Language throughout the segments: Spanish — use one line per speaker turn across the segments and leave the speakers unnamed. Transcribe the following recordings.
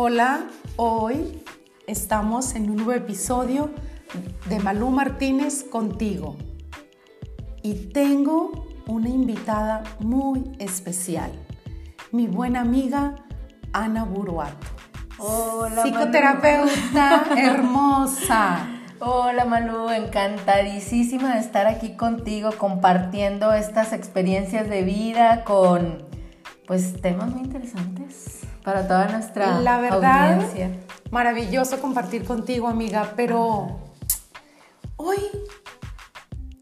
Hola, hoy estamos en un nuevo episodio de Malú Martínez contigo. Y tengo una invitada muy especial, mi buena amiga Ana Buruato.
Hola,
Psicoterapeuta hermosa.
Hola Malú, encantadísima de estar aquí contigo compartiendo estas experiencias de vida con pues temas muy interesantes para toda nuestra
La verdad,
audiencia.
maravilloso compartir contigo, amiga, pero hoy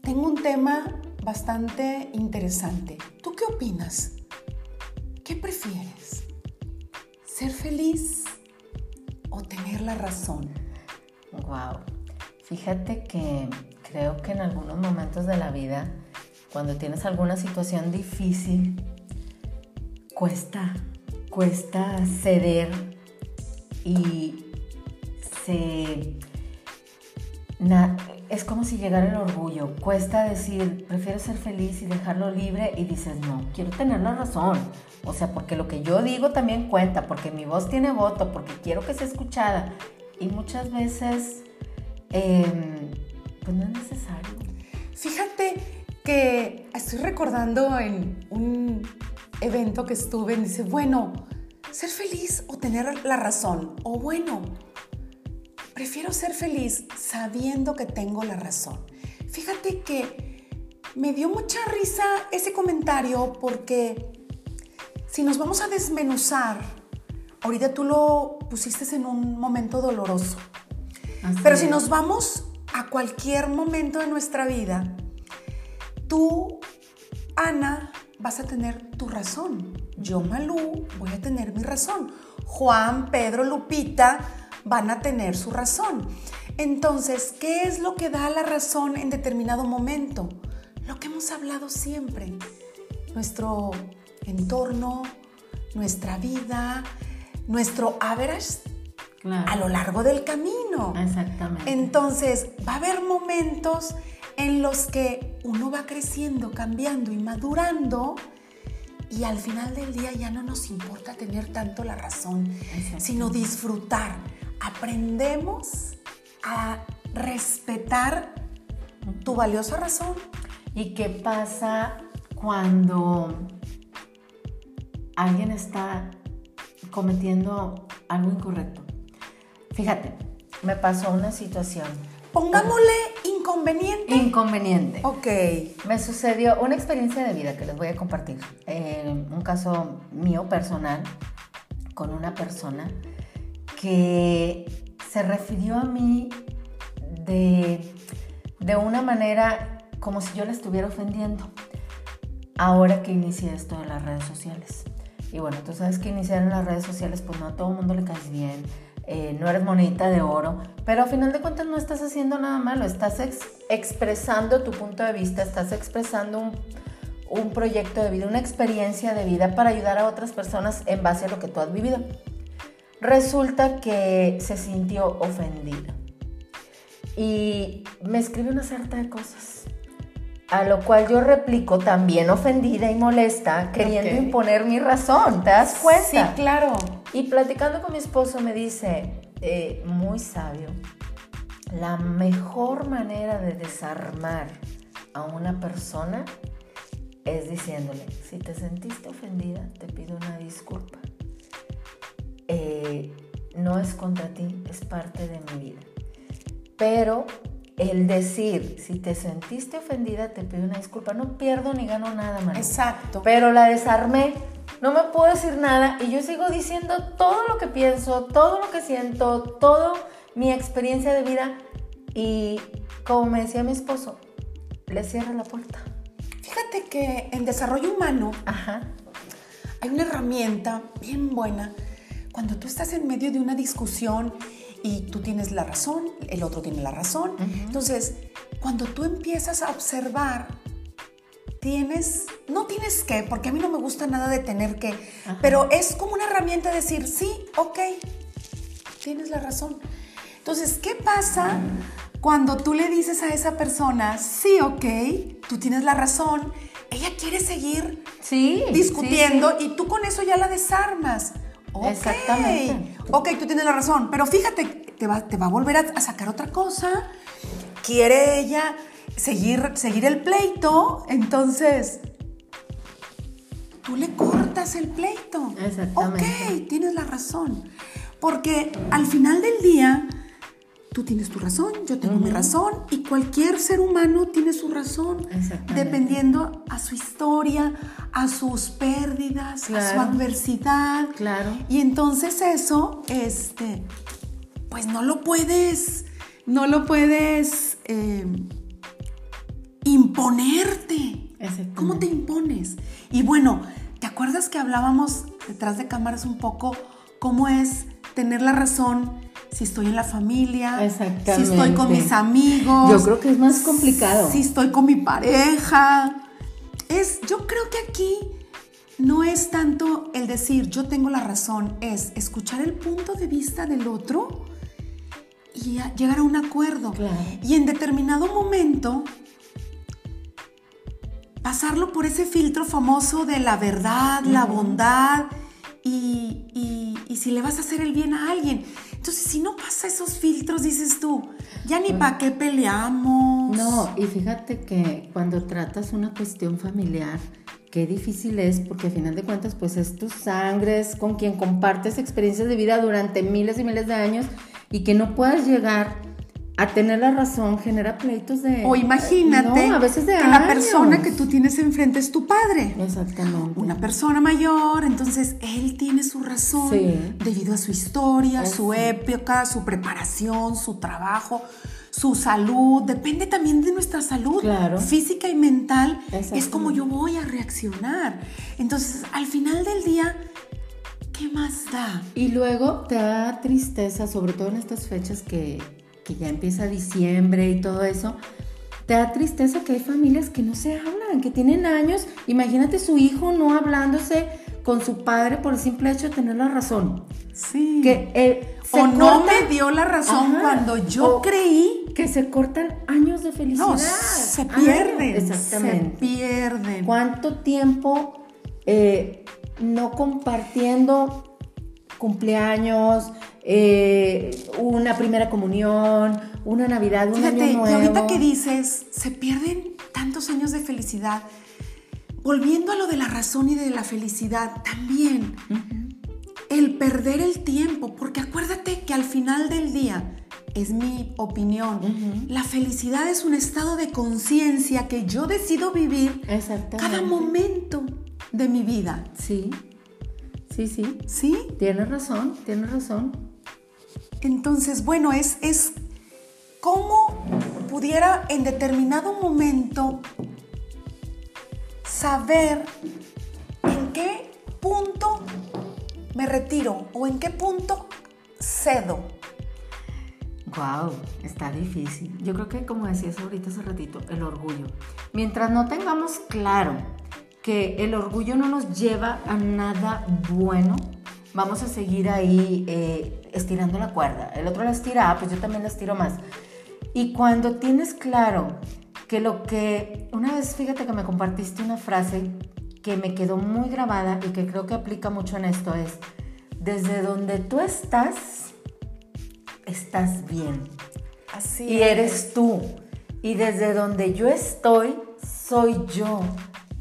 tengo un tema bastante interesante. ¿Tú qué opinas? ¿Qué prefieres? ¿Ser feliz o tener la razón?
Wow. Fíjate que creo que en algunos momentos de la vida, cuando tienes alguna situación difícil, cuesta, cuesta ceder y se... es como si llegara el orgullo. Cuesta decir, prefiero ser feliz y dejarlo libre y dices, no, quiero tener la razón. O sea, porque lo que yo digo también cuenta, porque mi voz tiene voto, porque quiero que sea escuchada. Y muchas veces, em, pues no es necesario.
Fíjate que estoy recordando en un evento que estuve, dice, bueno, ser feliz o tener la razón. O bueno, prefiero ser feliz sabiendo que tengo la razón. Fíjate que me dio mucha risa ese comentario porque si nos vamos a desmenuzar, ahorita tú lo pusiste en un momento doloroso.
Así
Pero si nos vamos a cualquier momento de nuestra vida, tú, Ana, vas a tener tu razón. Yo, Malú, voy a tener mi razón. Juan, Pedro, Lupita van a tener su razón. Entonces, ¿qué es lo que da la razón en determinado momento? Lo que hemos hablado siempre. Nuestro entorno, nuestra vida, nuestro average
Claro.
a lo largo del camino.
Exactamente.
Entonces, va a haber momentos en los que uno va creciendo, cambiando y madurando y al final del día ya no nos importa tener tanto la razón, sino disfrutar. Aprendemos a respetar tu valiosa razón.
¿Y qué pasa cuando alguien está cometiendo algo incorrecto? Fíjate, me pasó una situación
Pongámosle inconveniente.
inconveniente.
ok.
Me sucedió una experiencia de vida que les voy a compartir. Eh, un caso mío personal con una persona que se refirió a mí de, de una manera como si yo la estuviera ofendiendo. Ahora que inicié esto de las redes sociales. Y bueno, tú sabes que iniciar en las redes sociales, pues no a todo el mundo le caes bien. Eh, no eres monedita de oro, pero a final de cuentas no estás haciendo nada malo, estás ex- expresando tu punto de vista, estás expresando un, un proyecto de vida, una experiencia de vida para ayudar a otras personas en base a lo que tú has vivido. Resulta que se sintió ofendida y me escribe una sarta de cosas, a lo cual yo replico también ofendida y molesta, queriendo imponer mi razón, ¿te das cuenta?
Sí, claro.
Y platicando con mi esposo me dice, eh, muy sabio, la mejor manera de desarmar a una persona es diciéndole, si te sentiste ofendida, te pido una disculpa. Eh, no es contra ti, es parte de mi vida. Pero el decir, si te sentiste ofendida, te pido una disculpa, no pierdo ni gano nada, Manu.
Exacto.
Pero la desarmé, no me puedo decir nada y yo sigo diciendo todo lo que pienso, todo lo que siento, todo mi experiencia de vida y como me decía mi esposo, le cierra la puerta.
Fíjate que en desarrollo humano
Ajá.
hay una herramienta bien buena cuando tú estás en medio de una discusión y tú tienes la razón, el otro tiene la razón. Entonces, cuando tú empiezas a observar, tienes, no tienes que, porque a mí no me gusta nada de tener que, pero es como una herramienta de decir, sí, ok, tienes la razón. Entonces, ¿qué pasa cuando tú le dices a esa persona, sí, ok, tú tienes la razón, ella quiere seguir
Sí.
discutiendo
sí, sí.
y tú con eso ya la desarmas. Ok. Exactamente. Ok, tú tienes la razón, pero fíjate, te va, te va a volver a, sacar otra cosa. Quiere ella seguir, seguir el pleito, entonces tú le cortas el pleito.
Exactamente.
Ok, tienes la razón. Porque al final del día, tú tienes tu razón, yo tengo mi razón y cualquier ser humano tiene su razón, dependiendo a su historia, a sus pérdidas, a su adversidad.
Claro.
Y entonces eso, este, pues no lo puedes, no lo puedes eh, imponerte. ¿Cómo te impones? Y bueno, ¿te acuerdas que hablábamos detrás de cámaras un poco cómo es tener la razón? si estoy en la familia, si estoy con mis amigos.
Yo creo que es más complicado.
Si estoy con mi pareja. Es, yo creo que aquí no es tanto el decir yo tengo la razón, es escuchar el punto de vista del otro y llegar a un acuerdo. Y en determinado momento pasarlo por ese filtro famoso de la verdad, la bondad y, y si le vas a hacer el bien a alguien. Entonces, si no pasa esos filtros, dices tú, ya ni para qué peleamos.
No, y fíjate que cuando tratas una cuestión familiar, qué difícil es, porque al final de cuentas, pues es tu sangre, es con quien compartes experiencias de vida durante miles y miles de años y que no puedas llegar a tener la razón genera pleitos de...
O imagínate
a veces de
que la persona que tú tienes enfrente es tu padre.
Exactamente.
Una persona mayor, entonces él tiene su razón debido a su historia, su época, su preparación, su trabajo, su salud. Depende también de nuestra salud física y mental. Es como yo voy a reaccionar. Entonces, al final del día... ¿Qué más da?
Y luego te da tristeza, sobre todo en estas fechas que, que ya empieza diciembre y todo eso, te da tristeza que hay familias que no se hablan, que tienen años. Imagínate su hijo no hablándose con su padre por el simple hecho de tener la razón.
Sí.
Que eh,
o no me dio la razón cuando yo creí
que se cortan años de felicidad. No,
se pierden.
exactamente.
Se pierden.
¿Cuánto tiempo eh, no compartiendo cumpleaños, eh, una primera comunión, una Navidad, un Fíjate, año nuevo.
Y ahorita que dices, se pierden tantos años de felicidad. Volviendo a lo de la razón y de la felicidad, también el perder el tiempo, porque acuérdate que al final del día, es mi opinión, la felicidad es un estado de conciencia que yo decido vivir cada momento de mi vida.
Sí, sí, sí.
¿Sí?
Tienes razón, tienes razón.
Entonces, bueno, es, es cómo pudiera en determinado momento saber en qué punto me retiro o en qué punto cedo.
Wow, está difícil. Yo creo que como decías ahorita hace ratito, el orgullo. Mientras no tengamos claro que el orgullo no nos lleva a nada bueno, vamos a seguir ahí eh, estirando la cuerda. El otro la estira, ah, pues yo también la estiro más. Y cuando tienes claro que lo que, una vez fíjate que me compartiste una frase que me quedó muy grabada y que creo que aplica mucho en esto es, desde donde tú estás, estás bien.
Así.
Y eres tú. Y desde donde yo estoy, soy yo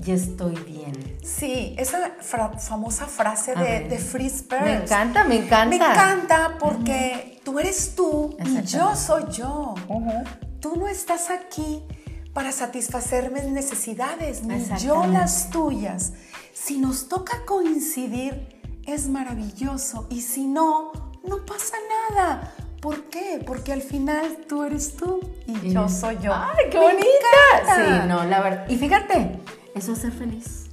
y estoy bien.
Sí, esa famosa frase de, de Fritz Perls.
Me encanta, me encanta.
Me encanta porque tú eres tú y yo soy yo. Tú no estás aquí para satisfacer mis necesidades, ni yo las tuyas. Si nos toca coincidir, es maravilloso. Y si no, no pasa nada. ¿Por qué? Porque al final tú eres tú y, yo soy yo.
¡Ay, qué bonita! Sí, no, la verdad. Y fíjate, eso es ser feliz.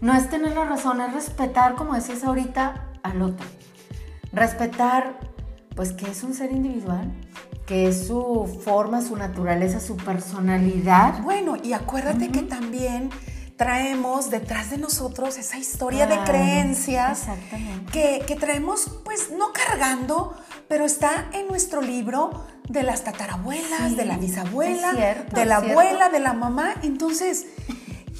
No es tener la razón, es respetar, como decías ahorita, al otro. Respetar, pues, que es un ser individual, que es su forma, su naturaleza, su personalidad.
Bueno, y acuérdate que también traemos detrás de nosotros esa historia de creencias que, que, traemos, pues no cargando, pero está en nuestro libro de las tatarabuelas, de la bisabuela, de la abuela, de la mamá. Entonces,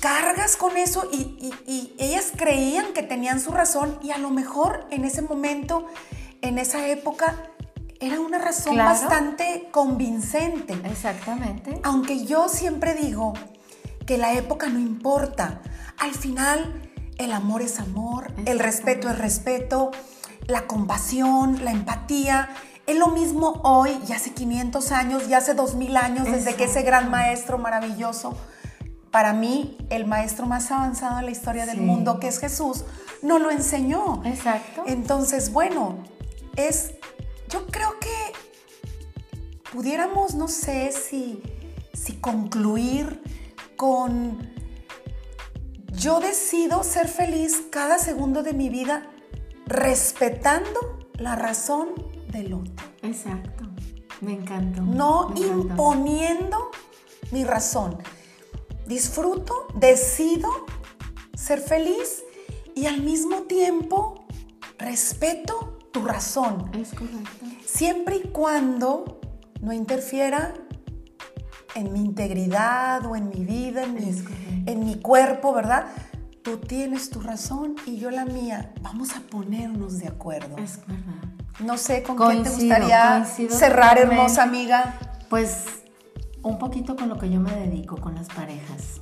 cargas con eso y, y, ellas creían que tenían su razón y a lo mejor en ese momento, en esa época, era una razón bastante convincente.
Exactamente.
Aunque yo siempre digo que la época no importa. Al final, el amor es amor, el respeto es respeto, la compasión, la empatía. Es lo mismo hoy y hace 500 años y hace 2000 años desde que ese gran maestro maravilloso, para mí el maestro más avanzado en la historia del mundo, que es Jesús, no lo enseñó.
Exacto.
Entonces, bueno, es, yo creo que pudiéramos, no sé si, si concluir con yo decido ser feliz cada segundo de mi vida respetando la razón del otro.
Exacto. Me encantó.
No imponiendo mi razón. Disfruto, decido ser feliz y al mismo tiempo respeto tu razón.
Es correcto.
Siempre y cuando no interfiera en mi integridad o en mi vida, en mi, en mi cuerpo, ¿verdad? Tú tienes tu razón y yo la mía. Vamos a ponernos de acuerdo.
Es verdad.
No sé con qué te gustaría cerrar, hermosa amiga.
Pues un poquito con lo que yo me dedico, con las parejas.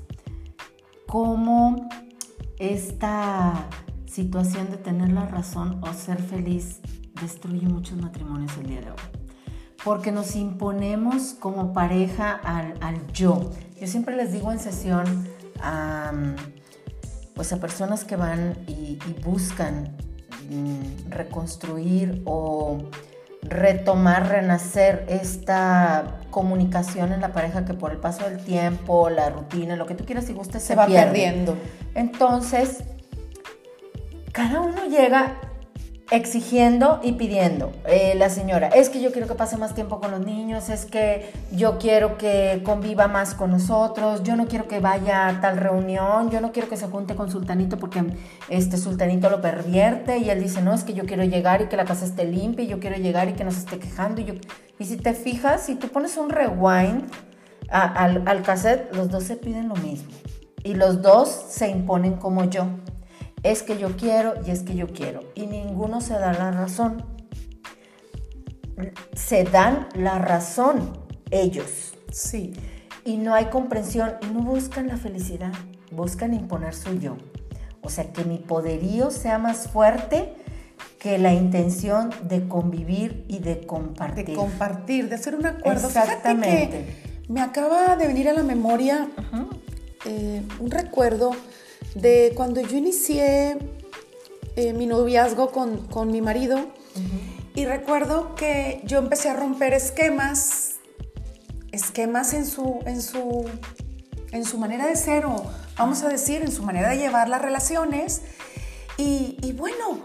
Cómo esta situación de tener la razón o ser feliz destruye muchos matrimonios el día de hoy porque nos imponemos como pareja al, yo. Yo siempre les digo en sesión a, pues a personas que van y, buscan mm, reconstruir o retomar, renacer esta comunicación en la pareja que por el paso del tiempo, la rutina, lo que tú quieras y gustes,
se, va perdiendo.
Entonces, cada uno llega exigiendo y pidiendo. Eh, la señora, es que yo quiero que pase más tiempo con los niños, es que yo quiero que conviva más con nosotros, yo no quiero que vaya a tal reunión, yo no quiero que se junte con Sultanito porque este Sultanito lo pervierte y él dice, no, es que yo quiero llegar y que la casa esté limpia y yo quiero llegar y que no se esté quejando. Y, yo... y si te fijas, si tú pones un rewind al, al cassette, los dos se piden lo mismo y los dos se imponen como yo es que yo quiero y es que yo quiero. Y ninguno se da la razón. Se dan la razón ellos.
Sí.
Y no hay comprensión y no buscan la felicidad, buscan imponer su yo. O sea, que mi poderío sea más fuerte que la intención de convivir y de compartir.
De compartir, de hacer un acuerdo. Exactamente. me acaba de venir a la memoria eh, un recuerdo de cuando yo inicié eh, mi noviazgo con, mi marido y recuerdo que yo empecé a romper esquemas, esquemas en su, en su, en su manera de ser o vamos a decir en su manera de llevar las relaciones y, y bueno,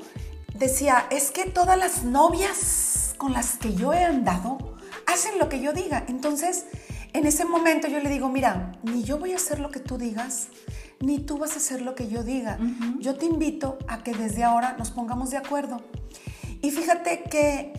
decía, es que todas las novias con las que yo he andado hacen lo que yo diga, entonces en ese momento yo le digo, mira, ni yo voy a hacer lo que tú digas, ni tú vas a hacer lo que yo diga. Yo te invito a que desde ahora nos pongamos de acuerdo. Y fíjate que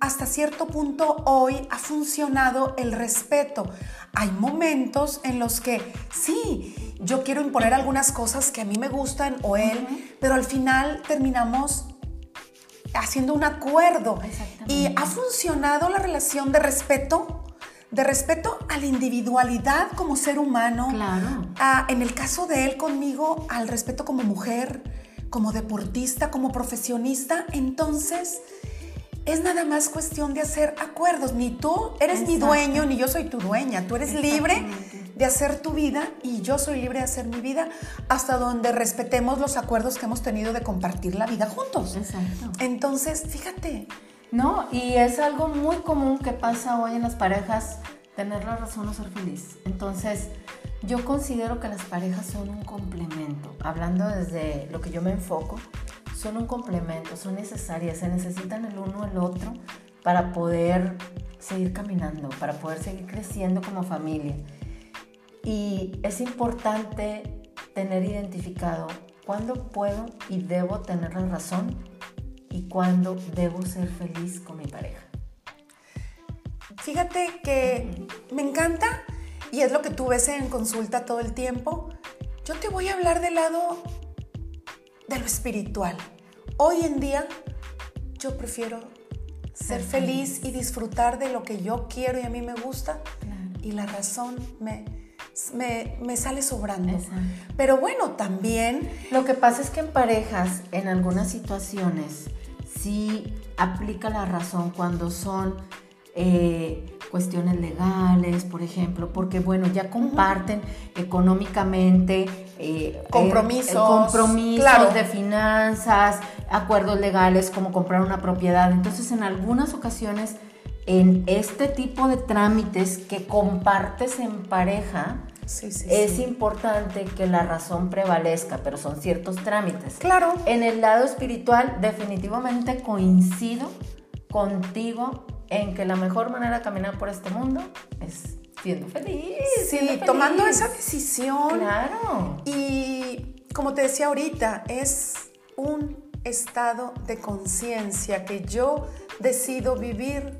hasta cierto punto hoy ha funcionado el respeto. Hay momentos en los que sí, yo quiero imponer algunas cosas que a mí me gustan o él, pero al final terminamos haciendo un acuerdo. Y ha funcionado la relación de respeto de respeto a la individualidad como ser humano.
Claro.
en el caso de él conmigo, al respeto como mujer, como deportista, como profesionista. Entonces, es nada más cuestión de hacer acuerdos. Ni tú eres mi dueño, ni yo soy tu dueña. Tú eres libre de hacer tu vida y yo soy libre de hacer mi vida hasta donde respetemos los acuerdos que hemos tenido de compartir la vida juntos.
Exacto.
Entonces, fíjate,
no, y es algo muy común que pasa hoy en las parejas, tener la razón o ser feliz. Entonces, yo considero que las parejas son un complemento. Hablando desde lo que yo me enfoco, son un complemento, son necesarias, se necesitan el uno el otro para poder seguir caminando, para poder seguir creciendo como familia. Y es importante tener identificado cuándo puedo y debo tener la razón y cuándo debo ser feliz con mi pareja.
Fíjate que me encanta y es lo que tú ves en consulta todo el tiempo, yo te voy a hablar del lado de lo espiritual. Hoy en día yo prefiero ser feliz y disfrutar de lo que yo quiero y a mí me gusta y la razón me, me, sale sobrando. Pero bueno, también...
Lo que pasa es que en parejas, en algunas situaciones, sí aplica la razón cuando son eh, cuestiones legales, por ejemplo, porque bueno, ya comparten económicamente
eh, compromisos,
compromisos de finanzas, acuerdos legales como comprar una propiedad. Entonces, en algunas ocasiones, en este tipo de trámites que compartes en pareja, es importante que la razón prevalezca, pero son ciertos trámites.
Claro.
En el lado espiritual, definitivamente coincido contigo en que la mejor manera de caminar por este mundo es siendo feliz.
Sí, tomando esa decisión.
Claro.
Y como te decía ahorita, es un estado de conciencia que yo decido vivir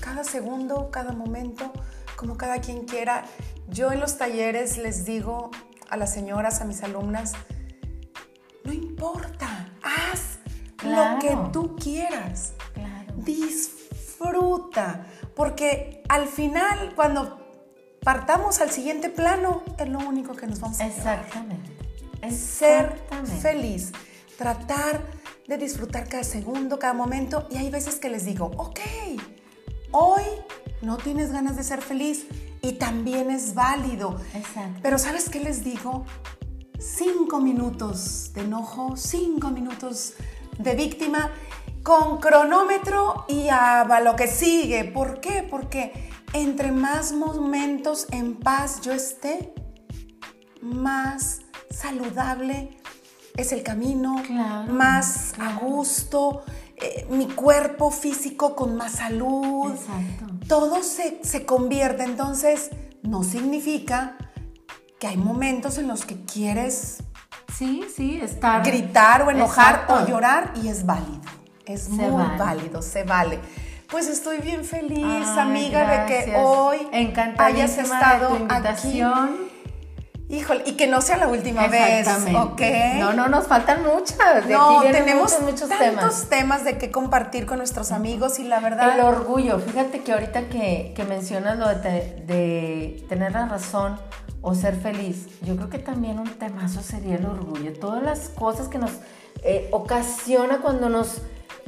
cada segundo, cada momento, como cada quien quiera. Yo en los talleres les digo a las señoras, a mis alumnas, no importa, haz lo que tú quieras. Claro. Fruta, porque al final cuando partamos al siguiente plano es lo único que nos vamos a
Exactamente.
Ser feliz, tratar de disfrutar cada segundo, cada momento. Y hay veces que les digo, ok, hoy no tienes ganas de ser feliz y también es válido.
Exacto.
Pero ¿sabes qué les digo? Cinco minutos de enojo, cinco minutos de víctima con cronómetro y a lo que sigue. ¿Por qué? Porque entre más momentos en paz yo esté, más saludable es el camino, más a gusto, eh, mi cuerpo físico con más salud. Todo se, se convierte. Entonces, no significa que hay momentos en los que quieres
Sí, sí, estar.
Gritar o enojar o llorar y es válido. Es muy válido, se vale. Pues estoy bien feliz, amiga, de que hoy hayas estado aquí. Híjole, y que no sea la última vez, ¿ok?
No, no, nos faltan muchas.
no, tenemos muchos, tantos temas. de qué compartir con nuestros amigos y la verdad...
El orgullo, fíjate que ahorita que, que mencionas lo de, de tener la razón o ser feliz, yo creo que también un temazo sería el orgullo. Todas las cosas que nos eh, ocasiona cuando nos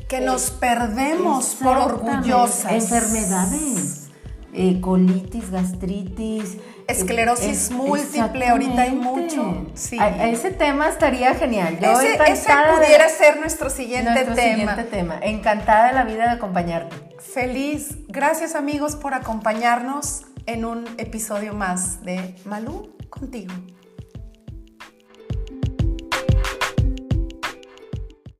que nos perdemos por orgullosas.
Enfermedades, eh, colitis, gastritis.
Esclerosis múltiple, ahorita hay mucho.
Sí. ese tema estaría genial.
Yo ese, pudiera ser nuestro siguiente nuestro tema.
Siguiente tema. Encantada de la vida de acompañarte.
Feliz. Gracias amigos por acompañarnos en un episodio más de Malú contigo.